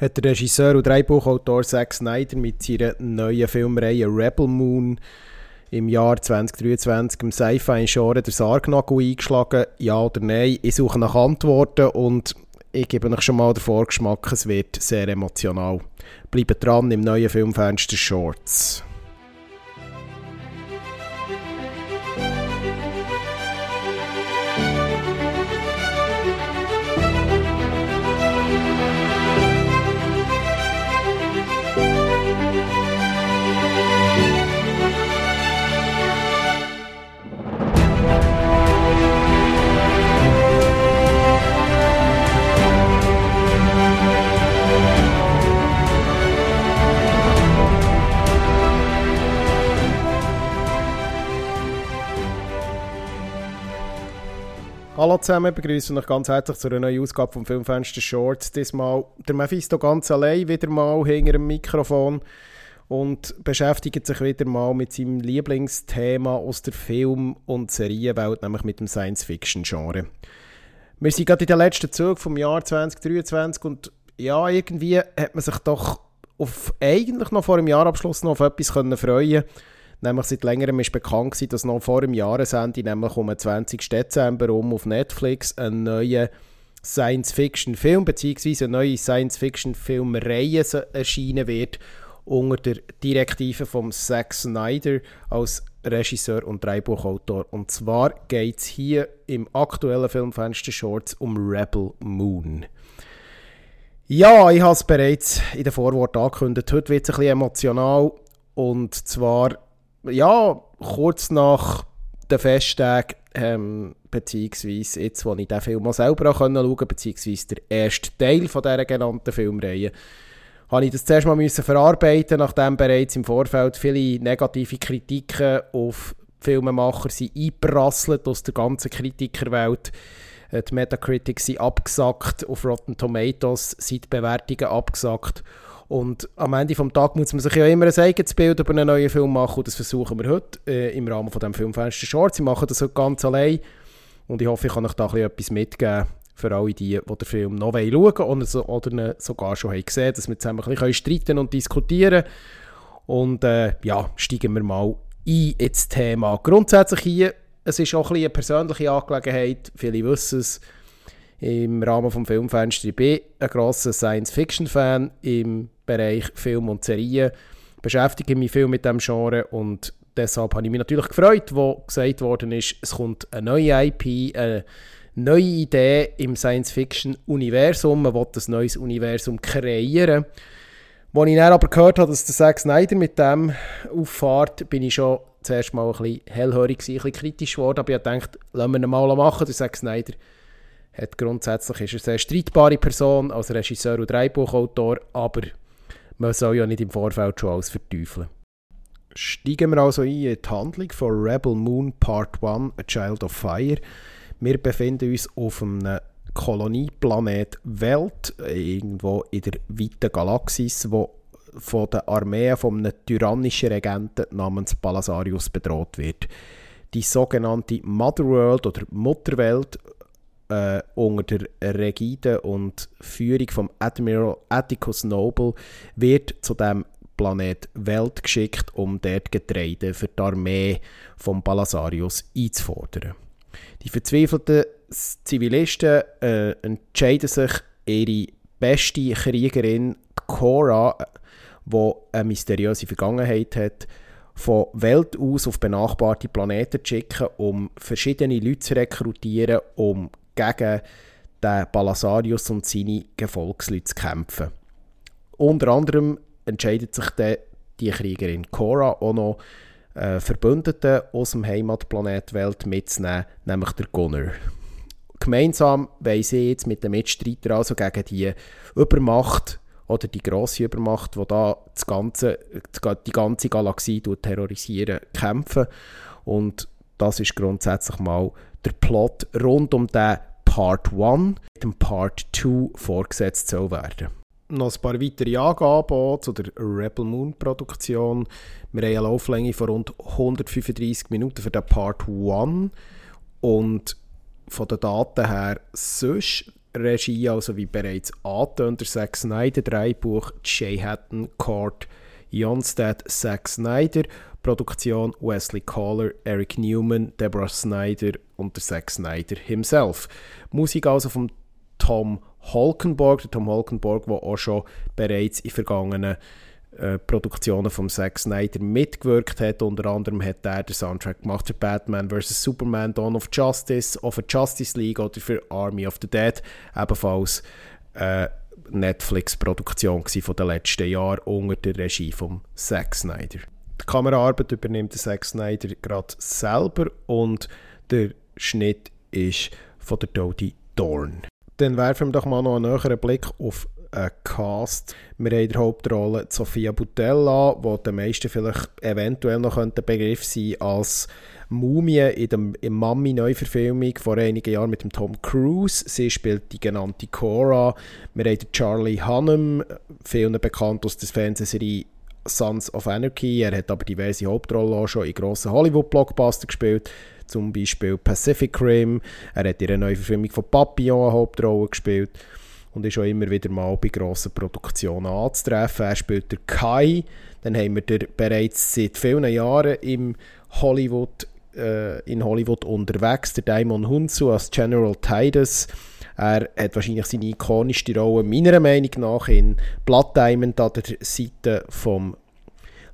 hat der Regisseur und Drehbuchautor Zack Snyder mit seiner neuen Filmreihe Rebel Moon im Jahr 2023 im Sci-Fi-Genre der Sargnagel eingeschlagen? Ja oder nein? Ich suche nach Antworten und ich gebe euch schon mal den Vorgeschmack, es wird sehr emotional. Bleibt dran im neuen Filmfenster Shorts. Hallo zusammen, begrüße euch ganz herzlich zu einer neuen Ausgabe vom Filmfenster Shorts. Diesmal der Mephisto ganz allein wieder mal hinter dem Mikrofon und beschäftigt sich wieder mal mit seinem Lieblingsthema aus der Film- und Serienwelt, nämlich mit dem Science-Fiction-Genre. Wir sind gerade in den letzten Zug vom Jahr 2023 und ja, irgendwie hat man sich doch auf, eigentlich noch vor dem Jahrabschluss noch auf etwas können freuen können Nämlich seit längerem ist bekannt gewesen, dass noch vor dem Jahresende, nämlich um den 20. Dezember um auf Netflix, ein neuer Science-Fiction-Film bzw. eine neue Science-Fiction-Filmreihe erscheinen wird unter der Direktive von Zack Snyder als Regisseur und Drehbuchautor. Und zwar geht es hier im aktuellen Filmfenster Shorts um Rebel Moon. Ja, ich habe es bereits in der Vorwort angekündigt. Heute wird es ein bisschen emotional. Und zwar ja, kurz nach den Festtagen, ähm, beziehungsweise jetzt, wo ich den Film auch selber schauen konnte, beziehungsweise der erste Teil von dieser genannten Filmreihe, habe ich das zuerst mal müssen verarbeiten, nachdem bereits im Vorfeld viele negative Kritiken auf Filmemacher sind eingeprasselt aus der ganzen Kritikerwelt. Äh, die Metacritics sind abgesackt, auf Rotten Tomatoes sind die Bewertungen abgesackt. Und am Ende des Tages muss man sich ja immer ein eigenes Bild über einen neuen Film machen und das versuchen wir heute äh, im Rahmen von dem Filmfenster Shorts. Ich mache das heute ganz allein und ich hoffe, ich kann euch da etwas mitgeben für alle die, die den Film noch schauen wollen oder, oder sogar schon haben gesehen dass wir zusammen ein bisschen streiten und diskutieren Und äh, ja, steigen wir mal ein ins Thema. Grundsätzlich hier, es ist auch ein bisschen eine persönliche Angelegenheit, viele wissen es, im Rahmen des Filmfenster. Ich bin ein grosser Science-Fiction-Fan im Bereich Film und Serien, beschäftige mich viel mit diesem Genre und deshalb habe ich mich natürlich gefreut, wo gesagt worden ist, es kommt eine neue IP, eine neue Idee im Science-Fiction-Universum, man will ein neues Universum kreieren. Als ich dann aber gehört habe, dass der Zack Snyder mit dem auffahrt, bin ich schon zuerst mal ein bisschen hellhörig, ein bisschen kritisch geworden, aber ich dachte, lassen wir ihn mal machen, der Zack Snyder hat grundsätzlich ist er eine sehr streitbare Person als Regisseur und Drehbuchautor, aber man soll ja nicht im Vorfeld schon alles verteufeln. Steigen wir also ein in die Handlung von Rebel Moon Part 1, A Child of Fire. Wir befinden uns auf einem Kolonieplanet Welt, irgendwo in der weiten Galaxis, wo von der Armee von einem tyrannischen Regenten namens Palasarius bedroht wird. Die sogenannte Motherworld oder Mutterwelt äh, unter der Regide und Führung von Admiral Atticus Noble wird zu dem Planet Welt geschickt, um dort Getreide für die Armee von Palasarius einzufordern. Die verzweifelten Zivilisten äh, entscheiden sich, ihre beste Kriegerin Cora, die eine mysteriöse Vergangenheit hat, von Welt aus auf benachbarte Planeten zu schicken, um verschiedene Leute zu rekrutieren, um gegen den Balasarius und seine Gefolgsleute zu kämpfen. Unter anderem entscheidet sich dann die Kriegerin Cora auch noch äh, Verbündeten aus dem Heimatplanet Welt mitzunehmen, nämlich der Gunner. Gemeinsam wollen sie jetzt mit den Mitstreitern also gegen die Übermacht oder die grosse Übermacht, die da das ganze, die ganze Galaxie terrorisieren, kämpfen. Und das ist grundsätzlich mal der Plot rund um den Part 1 mit dem Part 2 vorgesetzt soll werden. Noch ein paar weitere Angaben zu der Rebel Moon Produktion. Wir haben eine Lauflänge von rund 135 Minuten für den Part 1 und von den Daten her sonst Regie, also wie bereits angetönt, der Zack Snyder, Dreibuch Jay Hatton, Court, Jonstead, Zack Snyder, Produktion Wesley Caller, Eric Newman, Deborah Snyder und der Zack Snyder himself. Musik also von Tom Holkenborg, der Tom Holkenborg, der auch schon bereits in vergangenen äh, Produktionen von Zack Snyder mitgewirkt hat. Unter anderem hat er den Soundtrack gemacht für Batman vs. Superman, Dawn of Justice, auch für Justice League oder für Army of the Dead. Ebenfalls äh, Netflix-Produktion von den letzten Jahren unter der Regie von Zack Snyder. Die Kameraarbeit übernimmt der Zack Snyder gerade selber und der Schnitt ist von der Dodie Dorn. Dann werfen wir doch mal noch einen näheren Blick auf einen Cast. Wir haben der Hauptrolle Sofia Butella, die den meisten vielleicht eventuell noch ein Begriff sein als Mumie in der Mami-Neuverfilmung vor einigen Jahren mit dem Tom Cruise. Sie spielt die genannte Cora. Wir haben Charlie Hunnam, vielen bekannt aus der Fernsehserie Sons of Anarchy. Er hat aber diverse Hauptrollen auch schon in grossen Hollywood-Blockbuster gespielt zum Beispiel Pacific Rim. Er hat in der neuen Verfilmung von Papillon eine Hauptrolle gespielt und ist auch immer wieder mal bei grossen Produktionen anzutreffen. Er spielt der Kai, dann haben wir der bereits seit vielen Jahren im Hollywood, äh, in Hollywood unterwegs, der Daimon Hunsu als General Titus. Er hat wahrscheinlich seine ikonischste Rolle, meiner Meinung nach, in Blood Diamond an der Seite vom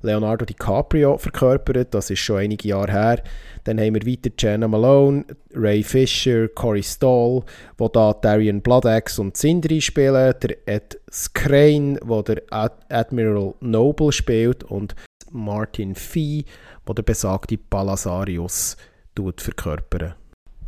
Leonardo DiCaprio verkörpert. Das ist schon einige Jahre her. Dann haben wir weiter Jenna Malone, Ray Fisher, Corey Stoll, wo da Darian Bloodaxe und Sindri spielen, der Ed Skrein, wo der Ad Admiral Noble spielt und Martin Fee, wo der besagte Palasarius verkörpert.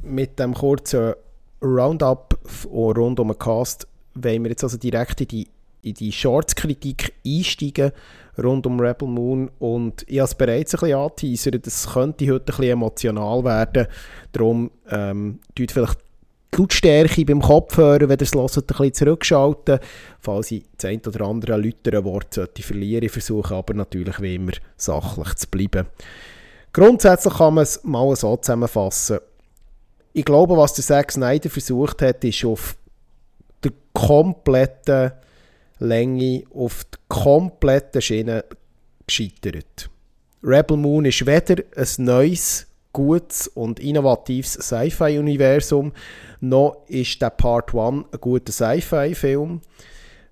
Mit dem kurzen Roundup rund um den Cast wollen wir jetzt also direkt in die in die Shorts-Kritik einsteigen rund um Rebel Moon und ich habe es bereits ein bisschen angeteasert, es könnte heute ein bisschen emotional werden, darum ähm, tut vielleicht die Lautstärke beim Kopfhörer, wenn ihr es hört, ein bisschen zurückschalten, falls ich das ein oder andere lautere Wort sollte verlieren. Ich versuche aber natürlich wie immer sachlich zu bleiben. Grundsätzlich kann man es mal so zusammenfassen. Ich glaube, was der Zack Snyder versucht hat, ist auf der kompletten Länge auf die komplette Schiene gescheitert. Rebel Moon ist weder ein neues, gutes und innovatives Sci-Fi-Universum, noch ist der Part 1 ein guter Sci-Fi-Film.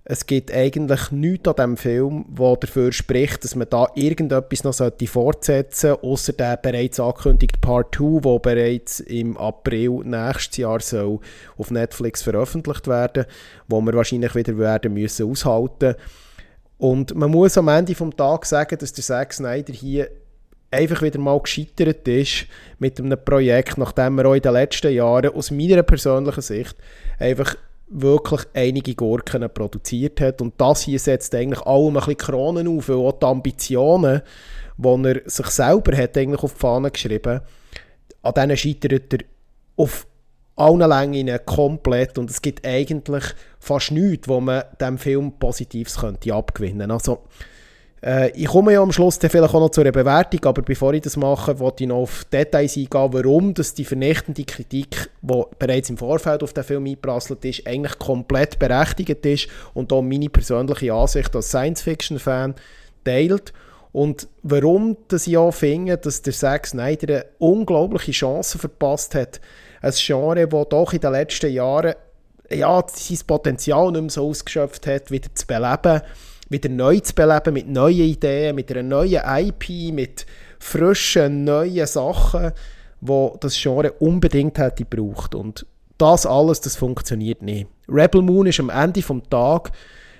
Es gibt eigentlich nichts an diesem Film, wo dafür spricht, dass man da irgendetwas noch fortsetzen sollte, außer der bereits angekündigte Part 2, der bereits im April nächstes Jahr soll auf Netflix veröffentlicht werden wo wir wahrscheinlich wieder werden müssen aushalten. Und man muss am Ende des Tages sagen, dass der Zack Snyder hier einfach wieder mal gescheitert ist mit einem Projekt, nachdem er auch in den letzten Jahren aus meiner persönlichen Sicht einfach wirklich einige Gurken produziert hat. Und das hier setzt eigentlich allem ein bisschen Kronen auf, weil auch die Ambitionen, die er sich selber hat eigentlich auf die Fahne geschrieben an denen scheitert er auf allen Längen komplett und es gibt eigentlich fast nichts, wo man dem Film Positives könnte abgewinnen könnte. Also, äh, ich komme ja am Schluss dann vielleicht auch noch zu einer Bewertung, aber bevor ich das mache, wollte ich noch auf Details eingehen, warum dass die vernichtende Kritik, die bereits im Vorfeld auf den Film eingeprasselt ist, eigentlich komplett berechtigt ist und auch meine persönliche Ansicht als Science-Fiction-Fan teilt. Und warum ich auch finde, dass der Zack Snyder eine unglaubliche Chance verpasst hat, ein Genre, das doch in den letzten Jahren ja, sein Potenzial nicht mehr so ausgeschöpft hat, wieder zu beleben wieder neu zu beleben mit neuen Ideen, mit einer neuen IP, mit frischen, neuen Sachen, wo das Genre unbedingt hätte gebraucht. Und das alles, das funktioniert nicht. Rebel Moon ist am Ende des Tages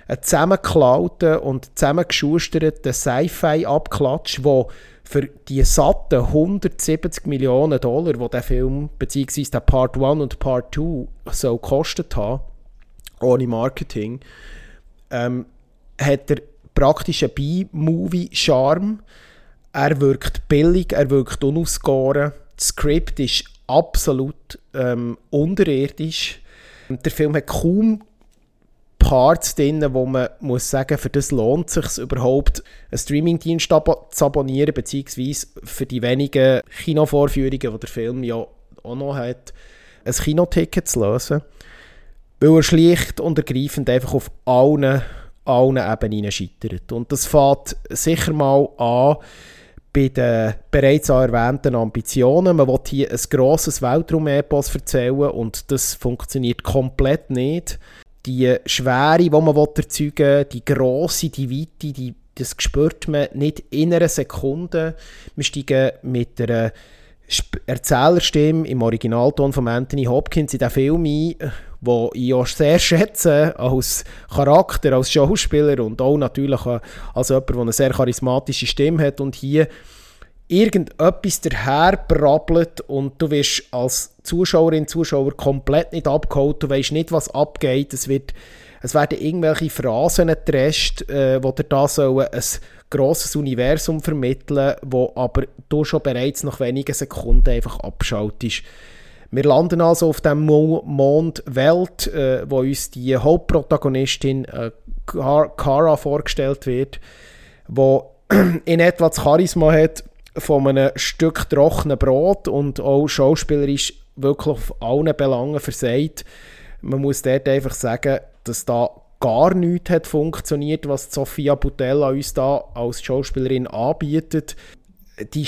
ein zusammengeklauter und zusammengeschusterter Sci-Fi-Abklatsch, wo für die satten 170 Millionen Dollar, die der Film bzw. der Part 1 und Part 2 so gekostet haben, ohne Marketing, ähm, hat er praktisch einen B-Movie-Charme. Er wirkt billig, er wirkt unausgegoren. Das Skript ist absolut ähm, unterirdisch. Der Film hat kaum Parts drin, wo man muss sagen, für das lohnt es sich überhaupt, einen Streamingdienst zu abonnieren, beziehungsweise für die wenigen Kinovorführungen, die der Film ja auch noch hat, ein Kinoticket zu lösen. weil er schlicht und ergreifend einfach auf allen, allen Ebenen scheitert. Und das fängt sicher mal an bei den bereits erwähnten Ambitionen. Man will hier ein grosses Weltraum-Epos erzählen und das funktioniert komplett nicht. Die Schwere, die man erzeugen will, die grosse, die Weite, die, das spürt man nicht in einer Sekunde. Wir steigen mit einer Erzählerstimme im Originalton von Anthony Hopkins in den Film ein, wo ich auch sehr schätze als Charakter, als Schauspieler und auch natürlich als jemand, der eine sehr charismatische Stimme hat und hier irgendetwas daherbrabbelt und du wirst als Zuschauerin, Zuschauer komplett nicht abgeholt, du weißt nicht, was abgeht, es, wird, es werden irgendwelche Phrasen getrescht, äh, wo dir da sollen ein grosses Universum vermitteln, wo aber du schon bereits nach wenigen Sekunden einfach abschaltest. Wir landen also auf dem Mond Welt, äh, wo uns die Hauptprotagonistin äh, Kara vorgestellt wird, wo in etwa das Charisma hat von einem Stück trockenen Brot und auch schauspielerisch wirklich auf allen Belangen versagt. Man muss dort einfach sagen, dass da gar nichts hat funktioniert, was Sofia Butella uns da als Schauspielerin anbietet. Die,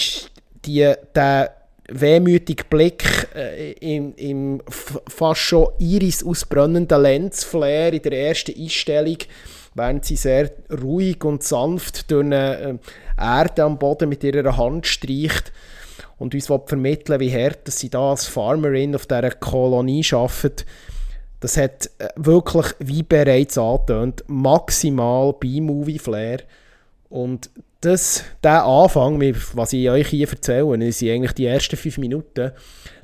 die, der wehmütige Blick äh, im, im fast schon iris ausbrennenden Lensflare in der ersten Einstellung, während sie sehr ruhig und sanft durch eine äh, Erde am Boden mit ihrer Hand streicht und uns vermitteln wie hart dass sie da als Farmerin auf dieser Kolonie arbeitet. Das hat äh, wirklich, wie bereits angetönt, maximal B-Movie-Flair. Und das, der Anfang, was ich euch hier erzähle, sind eigentlich die ersten fünf Minuten,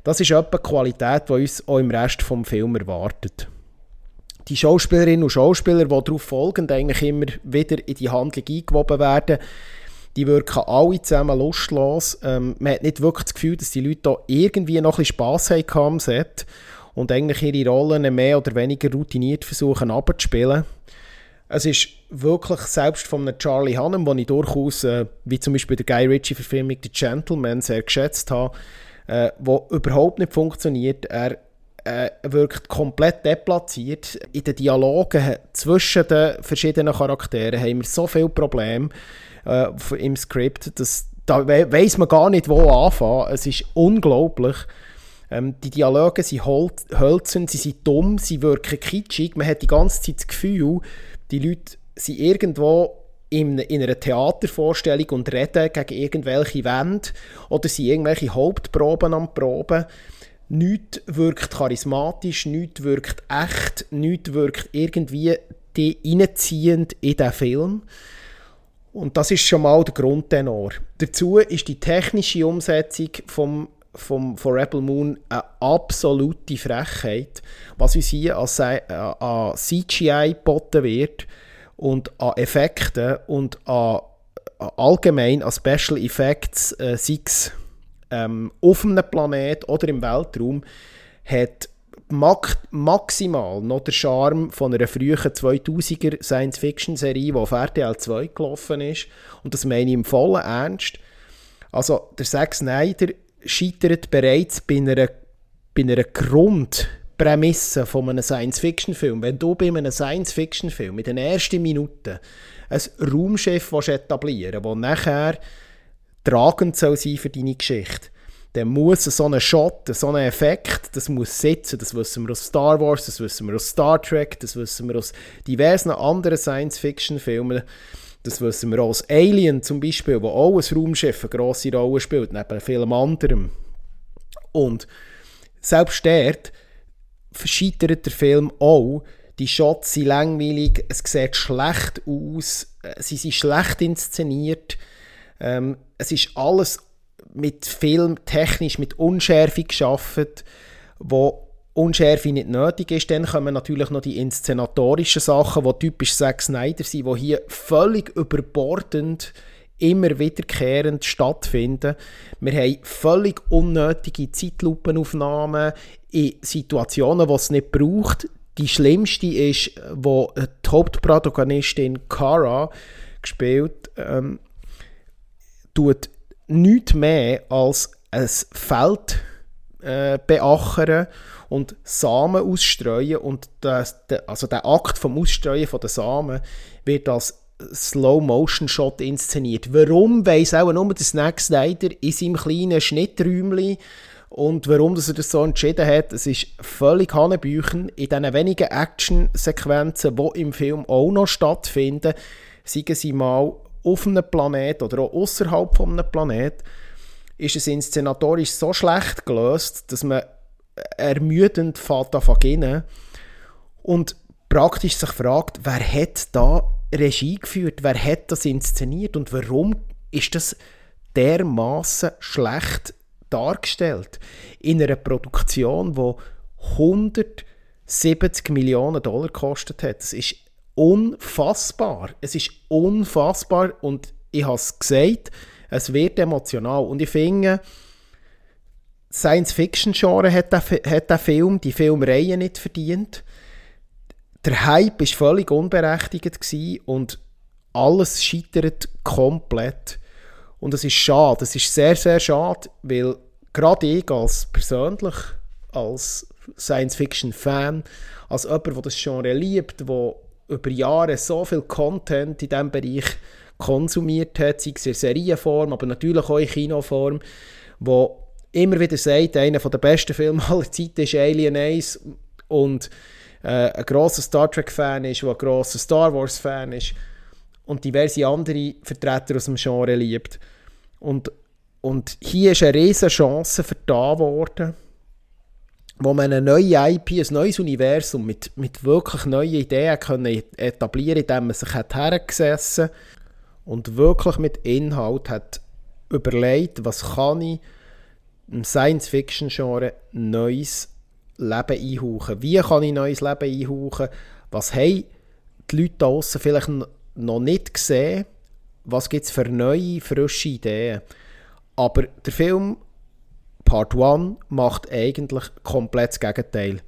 das ist etwa die Qualität, die uns auch im Rest des Films erwartet. Die Schauspielerinnen und Schauspieler, die darauf folgend eigentlich immer wieder in die Handlung eingewoben werden, die wirken alle zusammen lustlos. Ähm, man hat nicht wirklich das Gefühl, dass die Leute da irgendwie noch ein bisschen Spass haben am Set und eigentlich ihre Rollen mehr oder weniger routiniert versuchen abzuspielen. Es ist wirklich selbst von einem Charlie Hunnam, den ich durchaus, äh, wie zum Beispiel der Guy Ritchie-Verfilmung The Gentleman, sehr geschätzt habe, äh, wo überhaupt nicht funktioniert. Er äh, wirkt komplett deplatziert. In den Dialogen zwischen den verschiedenen Charakteren haben wir so viele Probleme äh, im Skript, dass da we weiß man gar nicht, wo anfangen. Es ist unglaublich. Ähm, die Dialoge sind hölzern, sie sind dumm, sie wirken kitschig. Man hat die ganze Zeit das Gefühl, die Leute sind irgendwo in, in einer Theatervorstellung und reden gegen irgendwelche Wände oder sind irgendwelche Hauptproben am Proben. Nichts wirkt charismatisch, nichts wirkt echt, nichts wirkt irgendwie reinziehend in den Film. Und das ist schon mal der Grundtenor. Dazu ist die technische Umsetzung vom vom, von Rebel Moon eine absolute Frechheit, was uns hier als, äh, an CGI geboten wird und an Effekten und an, allgemein an Special Effects, äh, sei es ähm, auf einem Planet oder im Weltraum, hat maximal noch der Charme von einer frühen 2000er Science-Fiction-Serie, die auf RTL 2 gelaufen ist. Und das meine ich im vollen Ernst. Also, der Zack Snyder scheitert bereits bei einer, bei einer Grundprämisse von einem Science-Fiction-Film. Wenn du bei einem Science-Fiction-Film in den ersten Minuten ein Raumschiff etablieren willst, das nachher tragend soll sein für deine Geschichte, dann muss so ein Shot, so ein Effekt, das muss sitzen. Das wissen wir aus Star Wars, das wissen wir aus Star Trek, das wissen wir aus diversen anderen Science-Fiction-Filmen. Das wissen wir auch aus Alien zum Beispiel, wo auch ein Raumschiff eine grosse Rolle spielt, neben vielem anderem. Und selbst dort verscheitert der Film auch. Die Shots sind langweilig, es sieht schlecht aus, äh, sie sind schlecht inszeniert. Ähm, es ist alles mit Film technisch mit Unschärfe geschaffen, wo Unschärfe nicht nötig ist. Dann kommen natürlich noch die inszenatorischen Sachen, die typisch Zack Snyder sind, die hier völlig überbordend immer wiederkehrend stattfinden. Wir haben völlig unnötige Zeitlupenaufnahmen in Situationen, die es nicht braucht. Die schlimmste ist, wo die Hauptprotagonistin Kara gespielt ähm, tut nichts mehr als ein Feld äh, beachern und Samen ausstreuen und das, also der Akt vom Ausstreuen von den Samen wird als Slow-Motion-Shot inszeniert. Warum, weiss auch nur der Snack Snyder in seinem kleinen Schnitträumchen und warum dass er das so entschieden hat, es ist völlig Hanebüchen. In diesen wenigen Action-Sequenzen, die im Film auch noch stattfinden, seien sie mal auf einem Planet oder auch außerhalb von einem Planet, ist es inszenatorisch so schlecht gelöst, dass man ermüdend fährt und praktisch sich fragt, wer hat da Regie geführt, wer hat das inszeniert und warum ist das dermaßen schlecht dargestellt in einer Produktion, die 170 Millionen Dollar gekostet hat. Das ist unfassbar. Es ist unfassbar und ich habe es gesagt, es wird emotional. Und ich finde, Science-Fiction-Genre hat der, hat der Film, die Filmreihe nicht verdient. Der Hype war völlig unberechtigt und alles scheitert komplett. Und es ist schade, es ist sehr, sehr schade, weil gerade ich als persönlich, als Science-Fiction-Fan, als jemand, der das Genre liebt, der über Jahre so viel Content in diesem Bereich konsumiert hat, sei es in Serienform, aber natürlich auch in Kinoform, wo immer wieder sagt, einer der besten Filme aller Zeiten ist Alien Ace und äh, ein grosser Star Trek-Fan ist, der ein grosser Star Wars-Fan ist und diverse andere Vertreter aus dem Genre liebt. Und, und hier ist eine riesige Chance vertan worden, wo man eine neue IP, ein neues Universum mit, mit wirklich neuen Ideen können etablieren konnte, indem man sich hat hergesessen und wirklich mit Inhalt hat überlegt, was kann ich im Science-Fiction-Genre neues Leben einhauchen. Wie kann ich neues Leben einhauchen? Was haben die Leute da draussen vielleicht noch nicht gesehen? Was gibt es für neue, frische Ideen? Aber der Film Part 1 macht eigentlich komplett das Gegenteil.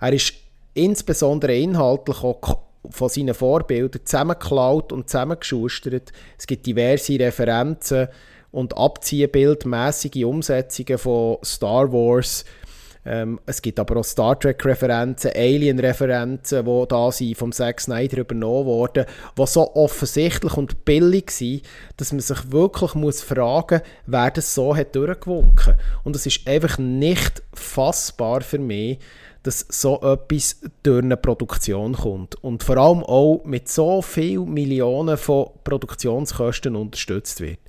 Er ist insbesondere inhaltlich auch von seinen Vorbildern zusammengeklaut und zusammengeschustert. Es gibt diverse Referenzen und abziehbildmäßige Umsetzungen von Star Wars. Ähm, es gibt aber auch Star Trek-Referenzen, Alien-Referenzen, die da sind, vom Zack Snyder übernommen wurden, die so offensichtlich und billig sind, dass man sich wirklich muss fragen muss, wer das so hat durchgewunken. Und es ist einfach nicht fassbar für mich, dass so etwas durch eine Produktion kommt. Und vor allem auch mit so vielen Millionen von Produktionskosten unterstützt wird.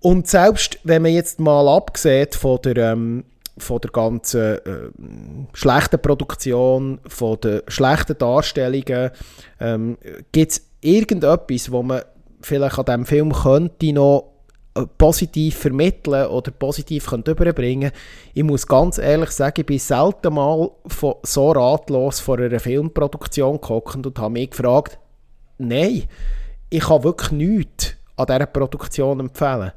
Und selbst wenn man jetzt mal abgesehen von der, ähm, von der ganzen äh, schlechten Produktion, von den schlechten Darstellungen, ähm, gibt es irgendetwas, wo man vielleicht an diesem Film könnte noch äh, positiv vermitteln oder positiv könnte überbringen Ich muss ganz ehrlich sagen, ich bin selten mal von, so ratlos vor einer Filmproduktion gekommen und habe mich gefragt, nein, ich kann wirklich nichts an dieser Produktion empfehlen.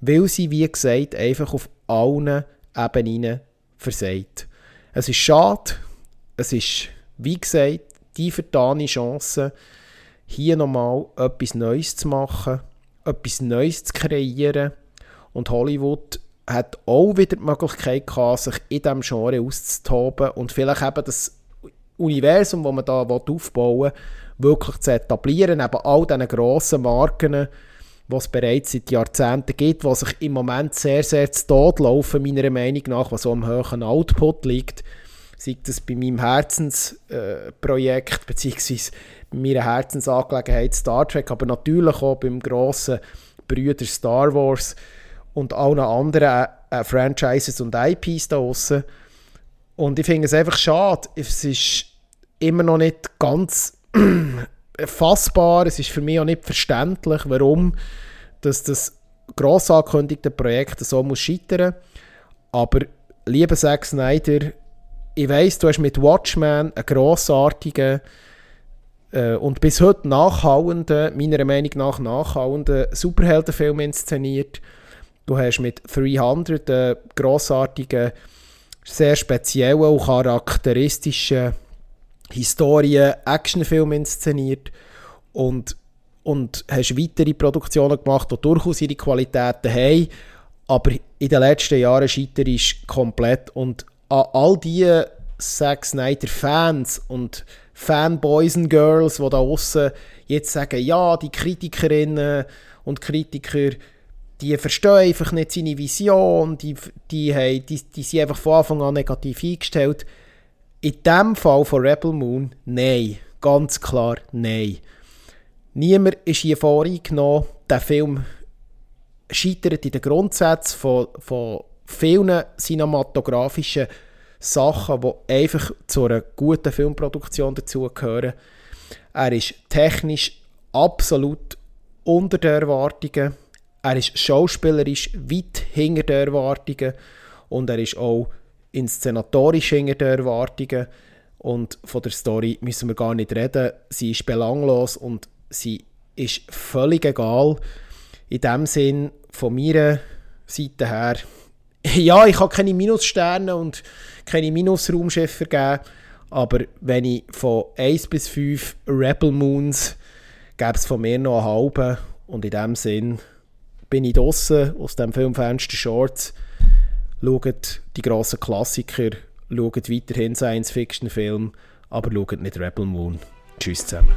Weil sie, wie gesagt, einfach auf allen Ebenen versagt. Es ist schade, es ist, wie gesagt, die vertane Chance, hier nochmal etwas Neues zu machen etwas Neues zu kreieren. Und Hollywood hat auch wieder die Möglichkeit gehabt, sich in diesem Genre auszutoben und vielleicht eben das Universum, das man da aufbauen will, wirklich zu etablieren, neben all diesen grossen Marken, es bereits seit Jahrzehnten gibt, die sich im Moment sehr, sehr zu Tod laufen, meiner Meinung nach, was so am hohen Output liegt. Sei das bei meinem Herzensprojekt, äh, beziehungsweise meiner Herzensangelegenheit Star Trek, aber natürlich auch beim grossen Brüder Star Wars und allen anderen äh, Franchises und IPs da draussen. Und ich finde es einfach schade, es ist immer noch nicht ganz fassbar, es ist für mich auch nicht verständlich, warum dass das gross angekündigte Projekt so muss scheitern Aber lieber Zack Snyder, ich weiss, du hast mit Watchmen einen grossartigen äh, und bis heute nachhauenden, meiner Meinung nach nachhauenden Superheldenfilm inszeniert. Du hast mit 300 einen grossartigen, sehr speziellen und charakteristischen Historien-Actionfilm inszeniert und, und hast weitere Produktionen gemacht, die durchaus ihre Qualitäten haben, aber in den letzten Jahren scheitert ist komplett und an all die Zack Snyder Fans und Fanboys und Girls, die da außen jetzt sagen, ja, die Kritikerinnen und Kritiker, die verstehen einfach nicht seine Vision, die, die, haben, die, die sind einfach von Anfang an negativ eingestellt. In dem Fall von Rebel Moon, nein. Ganz klar, nein. Niemand ist hier voreingenommen. Der Film scheitert in den Grundsätzen von, von vielen cinematografischen Sachen, die einfach zu einer guten Filmproduktion dazugehören. Er ist technisch absolut unter den Erwartungen. Er ist schauspielerisch weit hinter den Erwartungen. Und er ist auch inszenatorisch hinter den Erwartungen. Und von der Story müssen wir gar nicht reden. Sie ist belanglos und sie ist völlig egal. In dem Sinn, von meiner Seite her, ja, ich habe keine Minussterne und keine Minusraumschiffe geben, aber wenn ich von 1 bis 5 Rebel Moons gäbe es von mir noch einen halben und in dem Sinn bin ich draußen aus dem Filmfenster Shorts, schaut die grossen Klassiker, schaut weiterhin Science-Fiction-Filme, aber schaut nicht Rebel Moon. Tschüss zusammen.